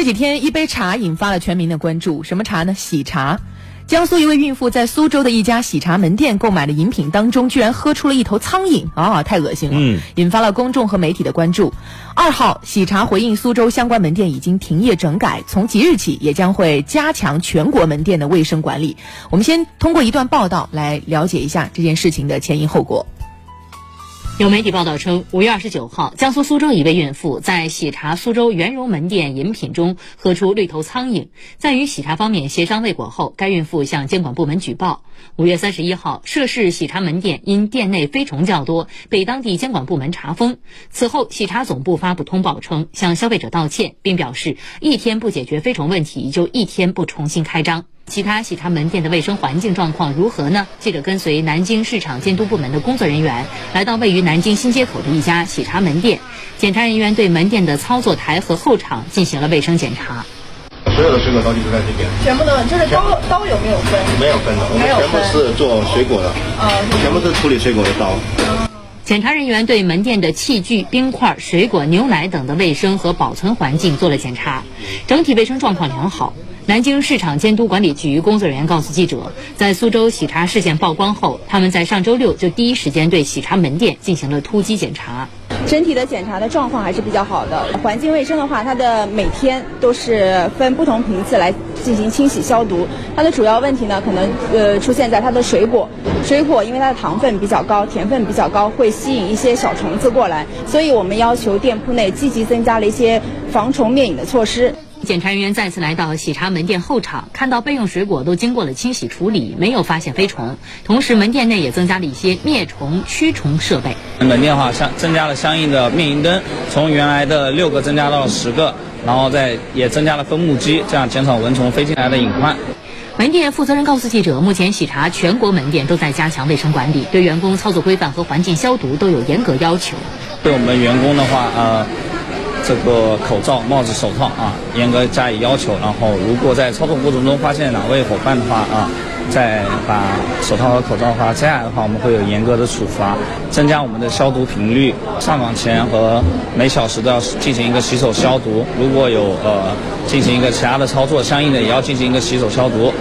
这几天一杯茶引发了全民的关注，什么茶呢？喜茶。江苏一位孕妇在苏州的一家喜茶门店购买的饮品当中，居然喝出了一头苍蝇啊，太恶心了，引发了公众和媒体的关注。二号，喜茶回应苏州相关门店已经停业整改，从即日起也将会加强全国门店的卫生管理。我们先通过一段报道来了解一下这件事情的前因后果。有媒体报道称，五月二十九号，江苏苏州一位孕妇在喜茶苏州圆融门店饮品中喝出绿头苍蝇，在与喜茶方面协商未果后，该孕妇向监管部门举报。五月三十一号，涉事喜茶门店因店内飞虫较多，被当地监管部门查封。此后，喜茶总部发布通报称，向消费者道歉，并表示一天不解决飞虫问题，就一天不重新开张。其他喜茶门店的卫生环境状况如何呢？记者跟随南京市场监督部门的工作人员，来到位于南京新街口的一家喜茶门店，检查人员对门店的操作台和后场进行了卫生检查。所有的水果刀具都在这边，全部都就是刀刀有没有分？没有分的，我们全部是做水果的，啊，全部是处理水果的刀。检查人员对门店的器具、冰块、水果、牛奶等的卫生和保存环境做了检查，整体卫生状况良好。南京市场监督管理局工作人员告诉记者，在苏州喜茶事件曝光后，他们在上周六就第一时间对喜茶门店进行了突击检查。整体的检查的状况还是比较好的。环境卫生的话，它的每天都是分不同频次来进行清洗消毒。它的主要问题呢，可能呃出现在它的水果，水果因为它的糖分比较高，甜分比较高，会吸引一些小虫子过来，所以我们要求店铺内积极增加了一些防虫灭蝇的措施。检查人员再次来到喜茶门店后场，看到备用水果都经过了清洗处理，没有发现飞虫。同时，门店内也增加了一些灭虫驱虫设备。门店的话，相增加了相应的灭蝇灯，从原来的六个增加到了十个，然后再也增加了分木机，这样减少蚊虫飞进来的隐患。门店负责人告诉记者，目前喜茶全国门店都在加强卫生管理，对员工操作规范和环境消毒都有严格要求。对我们员工的话，呃。这个口罩、帽子、手套啊，严格加以要求。然后，如果在操作过程中发现哪位伙伴的话啊，再把手套和口罩的话摘下来的话，我们会有严格的处罚，增加我们的消毒频率。上岗前和每小时都要进行一个洗手消毒。如果有呃进行一个其他的操作，相应的也要进行一个洗手消毒。